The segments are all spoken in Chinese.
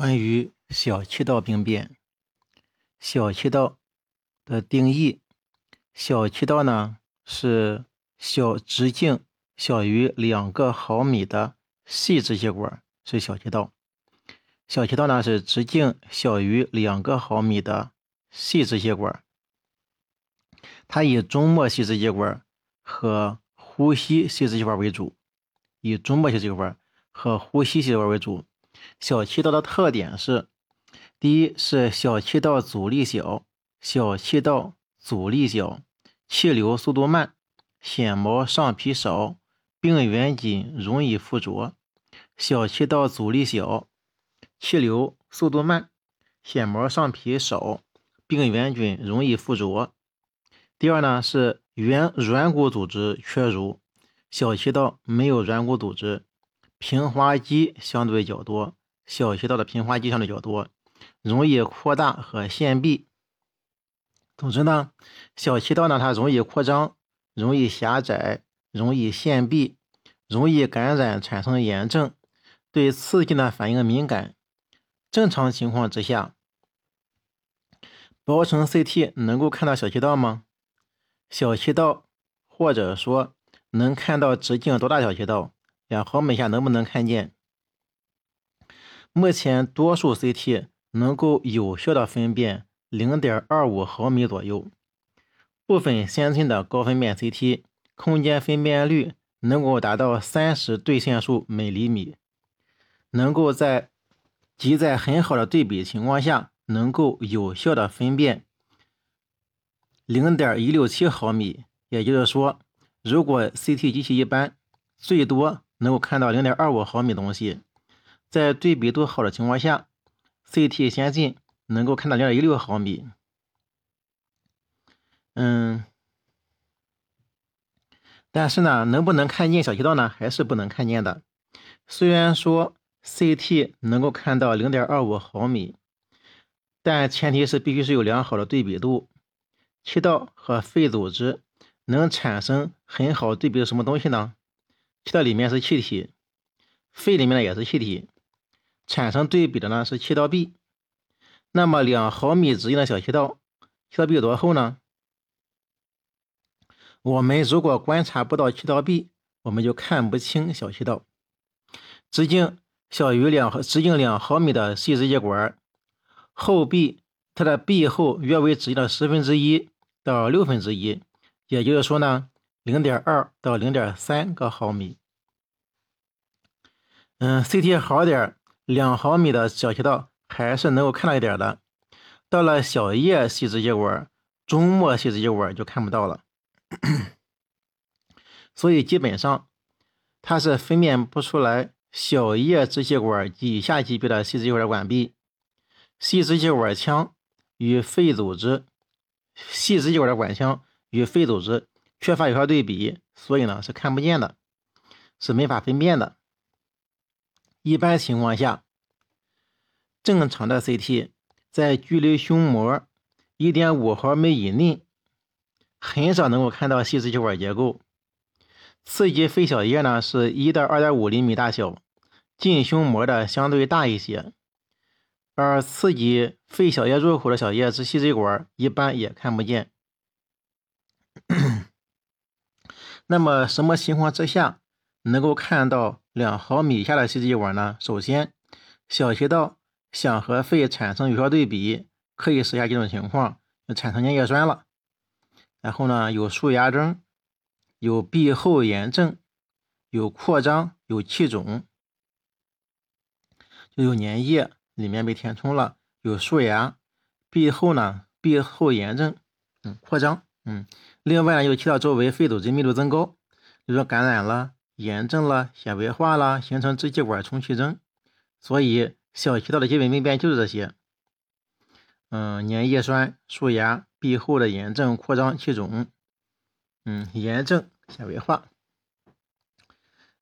关于小气道病变，小气道的定义：小气道呢是小直径小于两个毫米的细支气管，是小气道。小气道呢是直径小于两个毫米的细支气管，它以中末细支气管和呼吸细支气管为主，以中末细支气管和呼吸细支气管为主。小气道的特点是：第一是小气道阻力小，小气道阻力小，气流速度慢，纤毛上皮少，病原菌容易附着。小气道阻力小，气流速度慢，纤毛上皮少，病原菌容易附着。第二呢是软软骨组织缺如，小气道没有软骨组织。平滑肌相对较多，小气道的平滑肌相对较多，容易扩大和限闭。总之呢，小气道呢它容易扩张，容易狭窄，容易限闭，容易感染产生炎症，对刺激呢反应敏感。正常情况之下，薄层 CT 能够看到小气道吗？小气道，或者说能看到直径多大小气道？两毫米下能不能看见？目前多数 CT 能够有效的分辨零点二五毫米左右，部分先进的高分辨 CT 空间分辨率能够达到三十对线数每厘米，能够在即在很好的对比情况下，能够有效的分辨零点一六七毫米。也就是说，如果 CT 机器一般，最多。能够看到零点二五毫米东西，在对比度好的情况下，CT 先进能够看到零点一六毫米。嗯，但是呢，能不能看见小气道呢？还是不能看见的。虽然说 CT 能够看到零点二五毫米，但前提是必须是有良好的对比度。气道和肺组织能产生很好对比的什么东西呢？气道里面是气体，肺里面呢也是气体，产生对比的呢是气道壁。那么两毫米直径的小气道，气道壁有多厚呢？我们如果观察不到气道壁，我们就看不清小气道。直径小于两毫，直径两毫米的细支气管，厚壁它的壁厚约为直径的十分之一到六分之一，也就是说呢。零点二到零点三个毫米，嗯，CT 好点，两毫米的小气道还是能够看到一点的。到了小叶细支气管、中末细支气管就看不到了。所以基本上它是分辨不出来小叶支气管以下级别的细支气管管壁。细支气管腔与肺组织，细支气管的管腔与肺组织。缺乏有效对比，所以呢是看不见的，是没法分辨的。一般情况下，正常的 CT 在距离胸膜一点五毫米以内，很少能够看到细支气管结构。刺激肺小叶呢是一到二点五厘米大小，近胸膜的相对大一些，而刺激肺小叶入口的小叶支细支管一般也看不见。那么什么情况之下能够看到两毫米以下的细支管呢？首先，小气道想和肺产生有效对比，可以试下几种情况：产生粘液栓了，然后呢有树芽征，有壁后炎症，有扩张，有气肿，就有粘液里面被填充了，有树芽，壁后呢壁后炎症，嗯，扩张。嗯，另外呢，又气道周围肺组织密度增高，比如说感染了、炎症了、纤维化了，形成支气管充气征。所以小气道的基本病变就是这些，嗯，粘液栓、树芽、壁后的炎症、扩张、气肿，嗯，炎症、纤维化，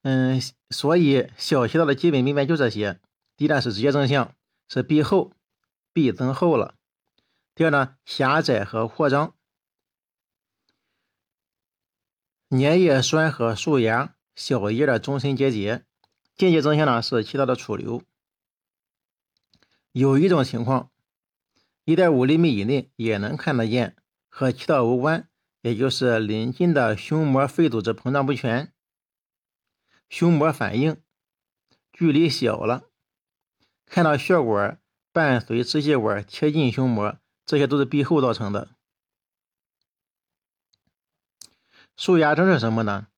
嗯，所以小气道的基本病变就这些。第一呢是直接征象，是壁厚、壁增厚了；第二呢狭窄和扩张。粘液栓和树芽、小叶的终身结节，间接征象呢是气道的储留。有一种情况，一点五厘米以内也能看得见，和气道无关，也就是邻近的胸膜肺组织膨胀不全，胸膜反应距离小了，看到血管伴随支气管贴近胸膜，这些都是闭后造成的。束压症是什么呢？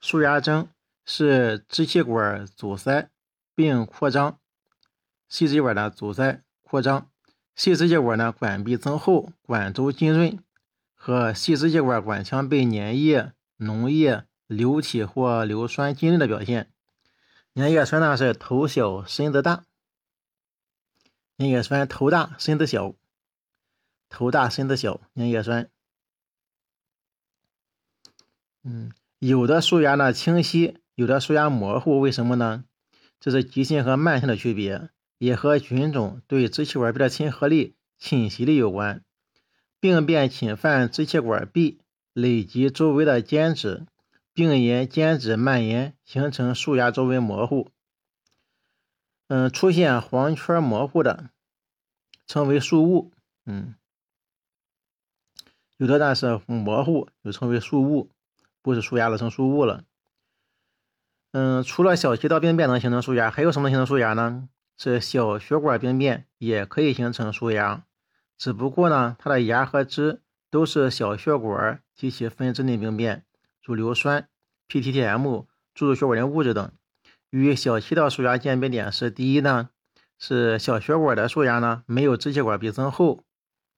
束压症是支气管阻塞并扩张。细支气管的阻塞扩张，细支气管呢管壁增厚，管周浸润，和细支气管管腔被粘液、脓液、流体或硫酸浸润的表现。粘液酸呢是头小身子大，粘液酸头大身子小，头大身子小，粘液酸。嗯，有的束压呢清晰，有的束压模糊，为什么呢？这是急性和慢性的区别。也和菌种对支气管壁的亲和力、侵袭力有关。病变侵犯支气管壁，累及周围的间质，并沿间质蔓延，形成束压周围模糊。嗯，出现黄圈模糊的，称为束物。嗯，有的呢是模糊，又称为束物，不是束压了，成束物了。嗯，除了小气道病变能形成束压，还有什么形成束压呢？是小血管病变也可以形成束压，只不过呢，它的压和支都是小血管及其分支内病变，如硫酸、PTTM、注入血管的物质等。与小气道束压鉴别点是：第一呢，是小血管的束压呢，没有支气管壁增厚，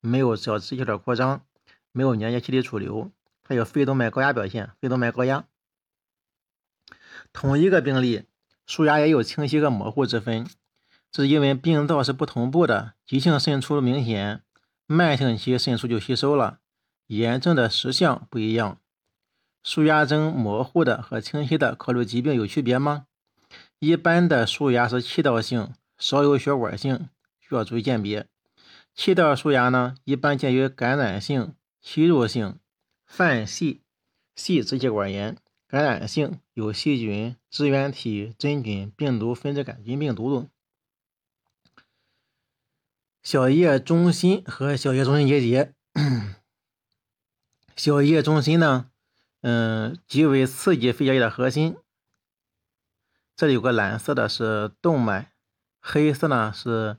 没有小支气管扩张，没有粘液气体储留，还有肺动脉高压表现，肺动脉高压。同一个病例，束压也有清晰和模糊之分。这是因为病灶是不同步的，急性渗出明显，慢性期渗出就吸收了，炎症的实相不一样。束压征模糊的和清晰的，考虑疾病有区别吗？一般的束压是气道性，少有血管性，需要注意鉴别。气道束压呢，一般见于感染性、吸入性、泛细细支气管炎。感染性有细菌、支原体、真菌、病毒、分支杆菌病毒等。小叶中心和小叶中心结节，小叶中心呢，嗯，即为刺激肺小叶的核心。这里有个蓝色的是动脉，黑色呢是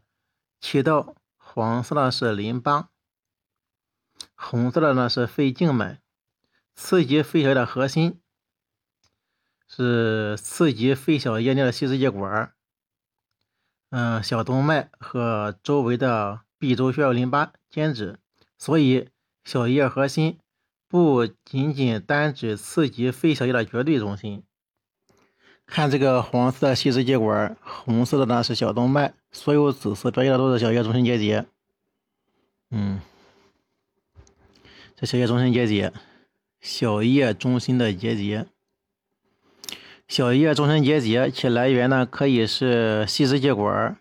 气道，黄色的是淋巴，红色的呢是肺静脉。刺激肺小叶的核心是刺激肺小叶内的细支气管。嗯，小动脉和周围的壁周血淋巴间质，所以小叶核心不仅仅单指刺激肺小叶的绝对中心。看这个黄色细支气管，红色的呢是小动脉，所有紫色标记的都是小叶中心结节。嗯，这小叶中心结节，小叶中心的结节。小叶中心结节，其来源呢可以是细支气管，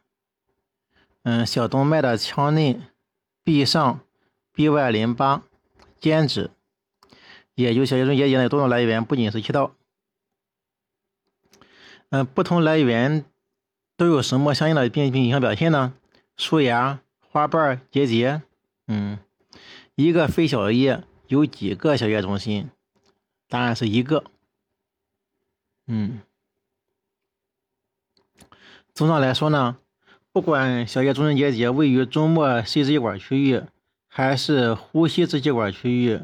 嗯，小动脉的腔内、壁上、壁外淋巴、间质，也就小叶中心结节的多种来源，不仅是气道。嗯，不同来源都有什么相应的病病影响表现呢？树芽、花瓣结节。嗯，一个肺小叶有几个小叶中心？答案是一个。嗯，总的来说呢，不管小叶中心结节位于中末细支气管区域，还是呼吸支气管区域，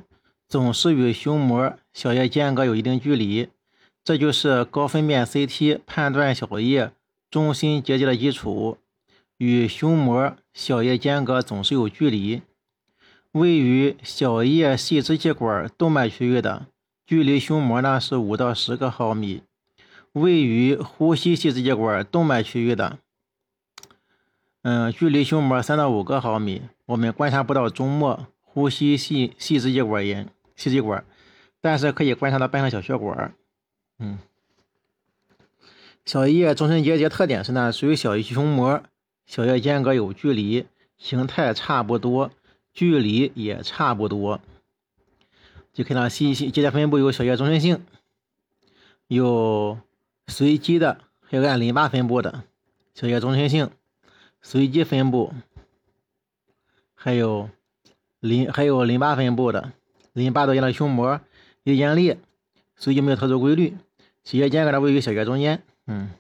总是与胸膜小叶间隔有一定距离，这就是高分辨 CT 判断小叶中心结节的基础。与胸膜小叶间隔总是有距离，位于小叶细支气管动脉区域的，距离胸膜呢是五到十个毫米。位于呼吸细支气管动脉区域的，嗯，距离胸膜三到五个毫米，我们观察不到中末呼吸细细支气管炎细支管，但是可以观察到半上小血管。嗯，小叶中心结节特点是呢，属于小叶胸膜小叶间隔有距离，形态差不多，距离也差不多。就看到细细结节分布有小叶中心性，有。随机的，还有按淋巴分布的，小叶中心性，随机分布，还有淋还有淋巴分布的淋巴窦炎的胸膜有眼裂，随机没有特殊规律。血液间隔的位于小叶中间，嗯，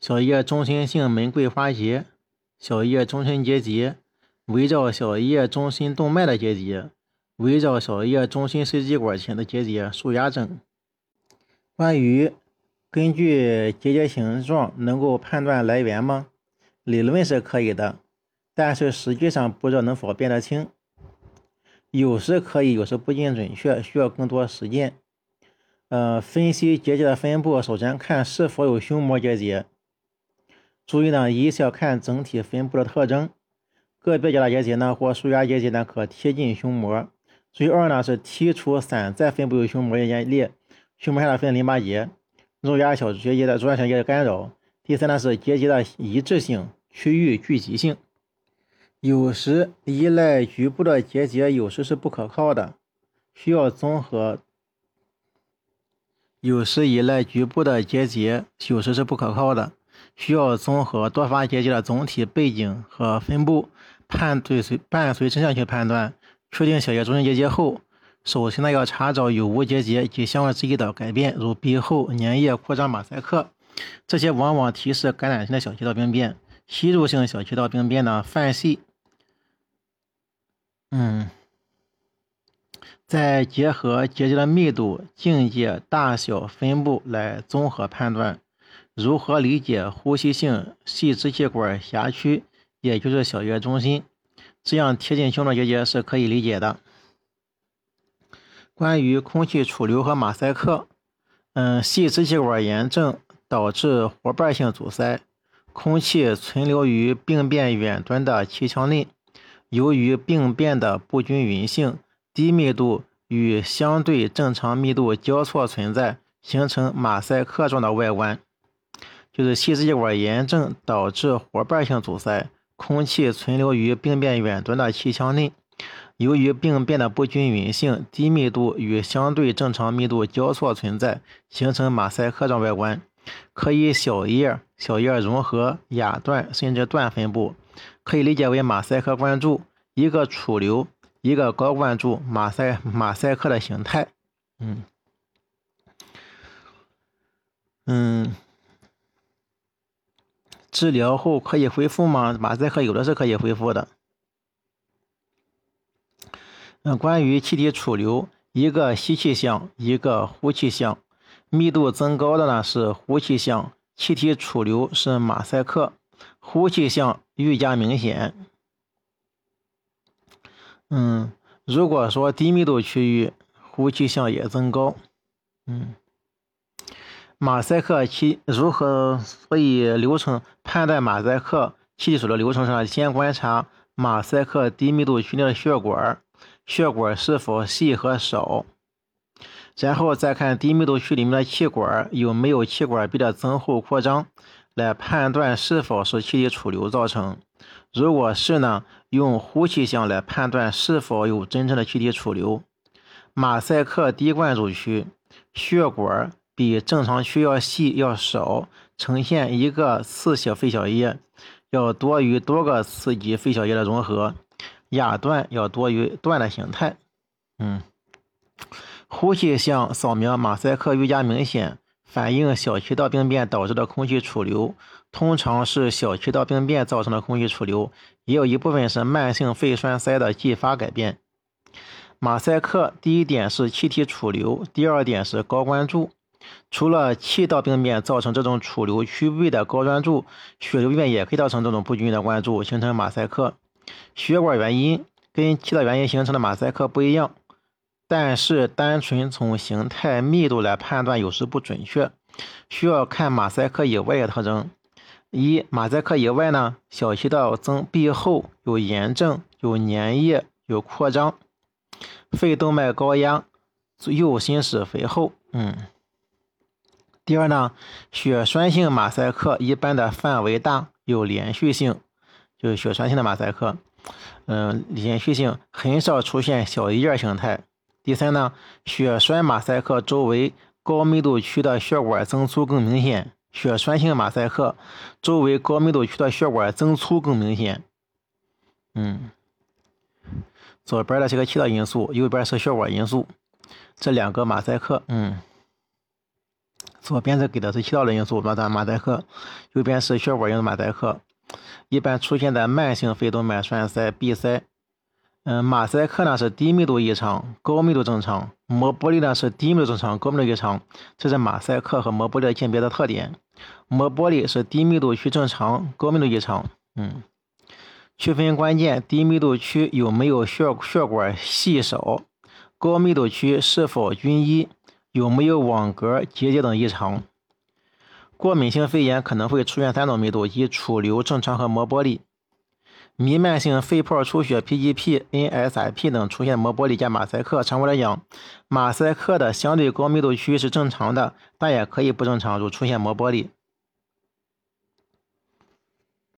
小叶中心性门桂花结，小叶中心结节，围绕小叶中心动脉的结节，围绕小叶中心支气管前的结节，束压症。关于根据结节形状能够判断来源吗？理论是可以的，但是实际上不知道能否辨得清。有时可以，有时不尽准确，需要更多实践。呃，分析结节的分布，首先看是否有胸膜结节。注意呢，一是要看整体分布的特征，个别结节呢或束压结节呢可贴近胸膜。注意二呢是剔除散在分布于胸膜炎裂，胸膜下的分淋巴结，肉芽小结节的肉芽小结的干扰。第三呢是结节的一致性、区域聚集性。有时依赖局部的结节，有时是不可靠的，需要综合。有时依赖局部的结节，有时是不可靠的，需要综合多发结节的总体背景和分布，判对随伴随真相去判断。确定小叶中心结节后，首先呢要查找有无结节及相关肢体的改变，如鼻后、粘液、扩张、马赛克，这些往往提示感染性的小气道病变。吸入性小气道病变呢泛细，嗯。再结合结节的密度、境界、大小、分布来综合判断。如何理解呼吸性细支气管狭区，也就是小叶中心？这样贴近胸的结节是可以理解的。关于空气储留和马赛克，嗯，细支气管炎症导致活瓣性阻塞，空气存留于病变远端的气腔内，由于病变的不均匀性。低密度与相对正常密度交错存在，形成马赛克状的外观，就是细支气管炎症导致活瓣性阻塞，空气存留于病变远端的气腔内，由于病变的不均匀性，低密度与相对正常密度交错存在，形成马赛克状外观，可以小叶、小叶融合、亚段甚至段分布，可以理解为马赛克灌注一个储留。一个高灌注马赛马赛克的形态，嗯。嗯，治疗后可以恢复吗？马赛克有的是可以恢复的。嗯，关于气体储留，一个吸气项，一个呼气项，密度增高的呢是呼气项，气体储留是马赛克，呼气项愈加明显。嗯，如果说低密度区域呼气项也增高，嗯，马赛克气如何？所以流程判断马赛克气体储留流程上，先观察马赛克低密度区内的血管，血管是否细和少，然后再看低密度区里面的气管有没有气管壁的增厚扩张，来判断是否是气体储留造成。如果是呢，用呼气相来判断是否有真正的气体储留。马赛克低灌注区血管比正常区要细要少，呈现一个次小肺小叶，要多于多个次级肺小叶的融合，亚段要多于段的形态。嗯，呼气项扫描马赛克愈加明显，反映小气道病变导致的空气储留。通常是小气道病变造成的空气储留，也有一部分是慢性肺栓塞的继发改变。马赛克第一点是气体储留，第二点是高关注。除了气道病变造成这种储留区位的高专注，血流病变也可以造成这种不均匀的关注，形成马赛克。血管原因跟气道原因形成的马赛克不一样，但是单纯从形态密度来判断有时不准确，需要看马赛克以外的特征。一马赛克以外呢，小气道增闭后有炎症、有粘液、有扩张，肺动脉高压，右心室肥厚。嗯。第二呢，血栓性马赛克一般的范围大，有连续性，就是血栓性的马赛克，嗯，连续性很少出现小叶形态。第三呢，血栓马赛克周围高密度区的血管增粗更明显。血栓性马赛克，周围高密度区的血管增粗更明显。嗯，左边的是个气道因素，右边是血管因素。这两个马赛克，嗯，左边是给的是气道的因素，马马赛克，右边是血管因素马赛克。一般出现在慢性肺动脉栓塞、闭塞。嗯，马赛克呢是低密度异常，高密度正常；膜玻璃呢是低密度正常，高密度异常。这是马赛克和膜玻璃的鉴别的特点。膜玻璃是低密度区正常，高密度异常。嗯，区分关键：低密度区有没有血血管细少？高密度区是否均一？有没有网格结节等异常？过敏性肺炎可能会出现三种密度：即储留、正常和膜玻璃。弥漫性肺泡出血 （PGP、NSIP 等）出现膜玻璃加马赛克。常规来讲，马赛克的相对高密度区是正常的，但也可以不正常，如出现膜玻璃。